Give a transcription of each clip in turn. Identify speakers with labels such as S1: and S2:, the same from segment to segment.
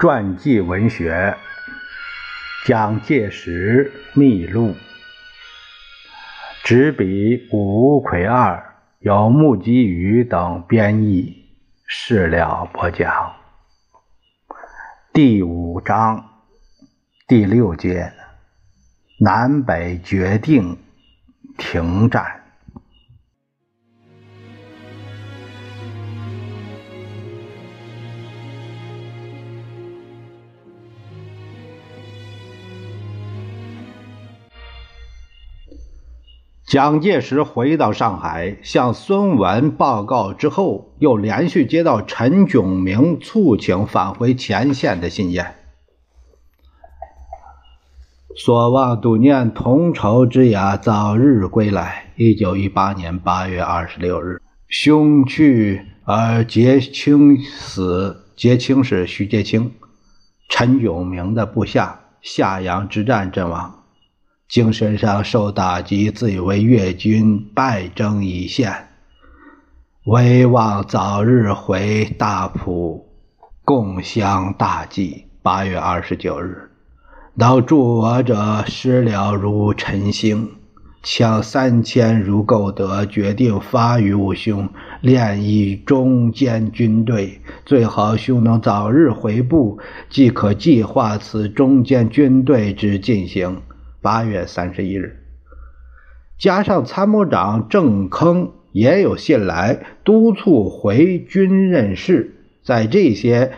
S1: 传记文学《蒋介石秘录》，执笔吴奎二，由木基宇等编译，事了播讲。第五章第六节：南北决定停战。蒋介石回到上海，向孙文报告之后，又连续接到陈炯明促请返回前线的信件。所望笃念同仇之雅早日归来。一九一八年八月二十六日，兄去而结清死。结清是徐节清，陈炯明的部下，夏阳之战阵亡。精神上受打击，自以为越军败征一线，唯望早日回大埔共襄大计。八月二十九日，能助我者失了如晨星，抢三千如购得，决定发于吾兄，练以中间军队。最好兄能早日回部，即可计划此中间军队之进行。八月三十一日，加上参谋长郑铿也有信来督促回军任事。在这些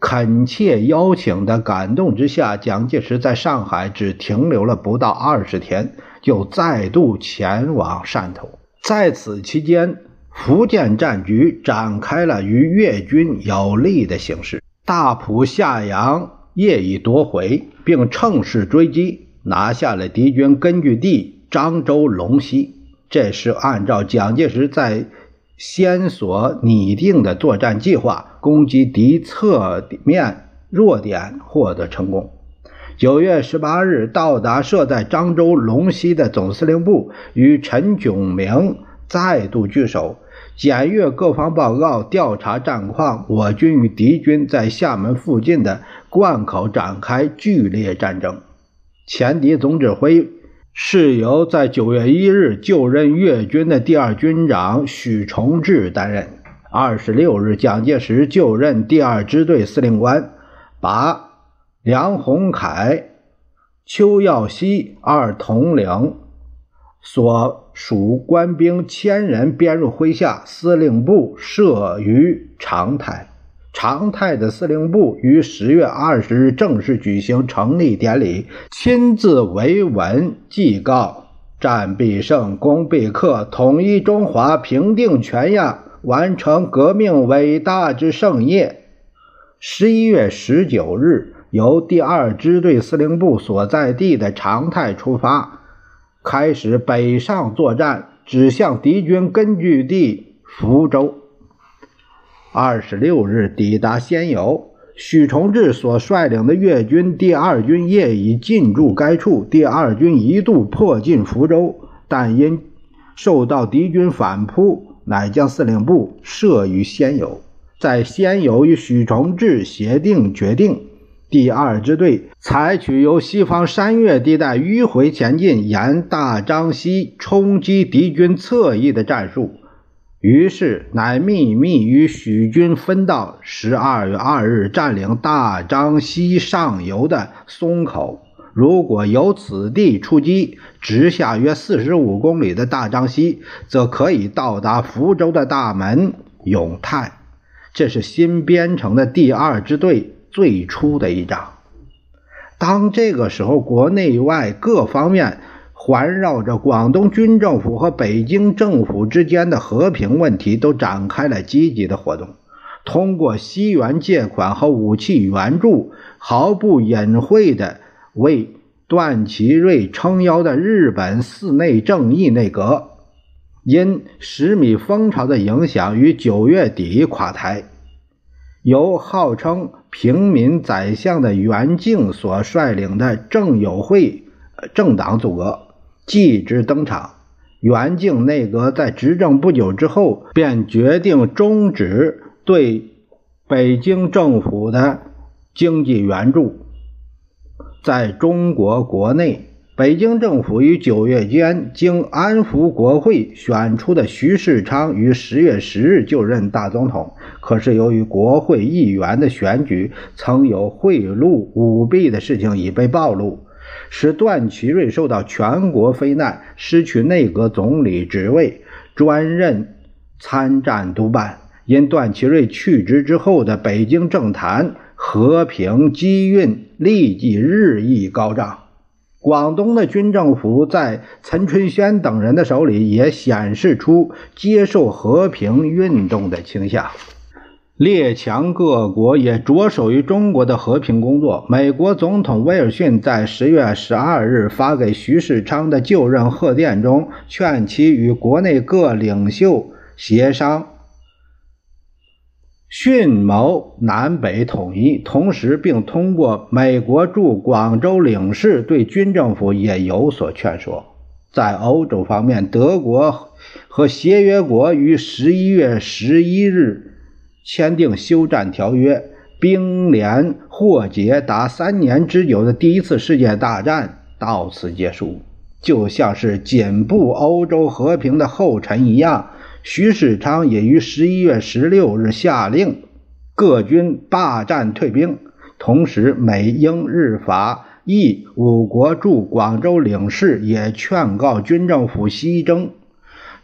S1: 恳切邀请的感动之下，蒋介石在上海只停留了不到二十天，就再度前往汕头。在此期间，福建战局展开了与粤军有利的形势，大埔、夏阳业已夺回，并乘势追击。拿下了敌军根据地漳州龙溪，这是按照蒋介石在先所拟定的作战计划，攻击敌侧面弱点，获得成功。九月十八日到达设在漳州龙溪的总司令部，与陈炯明再度聚首，检阅各方报告，调查战况。我军与敌军在厦门附近的灌口展开剧烈战争。前敌总指挥是由在九月一日就任粤军的第二军长许崇智担任。二十六日，蒋介石就任第二支队司令官，把梁鸿楷、邱耀熙二统领所属官兵千人编入麾下，司令部设于长泰。常态的司令部于十月二十日正式举行成立典礼，亲自维文祭告：战必胜，攻必克，统一中华，平定全亚，完成革命伟大之盛业。十一月十九日，由第二支队司令部所在地的常态出发，开始北上作战，指向敌军根据地福州。二十六日抵达仙游，许崇智所率领的粤军第二军业已进驻该处。第二军一度迫近福州，但因受到敌军反扑，乃将司令部设于仙游。在仙游与许崇智协定，决定第二支队采取由西方山岳地带迂回前进，沿大樟溪冲击敌军侧翼的战术。于是，乃秘密与许军分道，十二月二日占领大张溪上游的松口。如果由此地出击，直下约四十五公里的大张溪，则可以到达福州的大门永泰。这是新编成的第二支队最初的一仗。当这个时候，国内外各方面。环绕着广东军政府和北京政府之间的和平问题，都展开了积极的活动。通过西元借款和武器援助，毫不隐晦地为段祺瑞撑腰的日本寺内正义内阁，因十米风潮的影响，于九月底垮台。由号称平民宰相的袁敬所率领的政友会政党组阁。继之登场，袁敬内阁在执政不久之后，便决定终止对北京政府的经济援助。在中国国内，北京政府于九月间经安抚国会选出的徐世昌于十月十日就任大总统。可是由于国会议员的选举曾有贿赂舞弊的事情已被暴露，使段祺瑞受到全国非难，失去内阁总理职位，专任参战督办。因段祺瑞去职之后的北京政坛。和平机运立即日益高涨，广东的军政府在陈春轩等人的手里也显示出接受和平运动的倾向。列强各国也着手于中国的和平工作。美国总统威尔逊在十月十二日发给徐世昌的就任贺电中，劝其与国内各领袖协商。迅谋南北统一，同时并通过美国驻广州领事对军政府也有所劝说。在欧洲方面，德国和协约国于十一月十一日签订休战条约，兵连祸结达三年之久的第一次世界大战到此结束，就像是紧步欧洲和平的后尘一样。徐世昌也于十一月十六日下令各军罢战退兵，同时美、英、日、法、意五国驻广州领事也劝告军政府西征。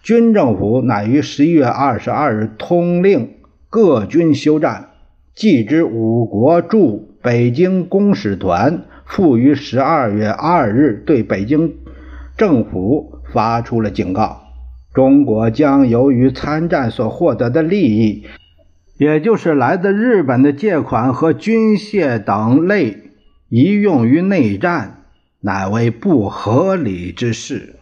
S1: 军政府乃于十一月二十二日通令各军休战。继之五国驻北京公使团复于十二月二日对北京政府发出了警告。中国将由于参战所获得的利益，也就是来自日本的借款和军械等类，移用于内战，乃为不合理之事。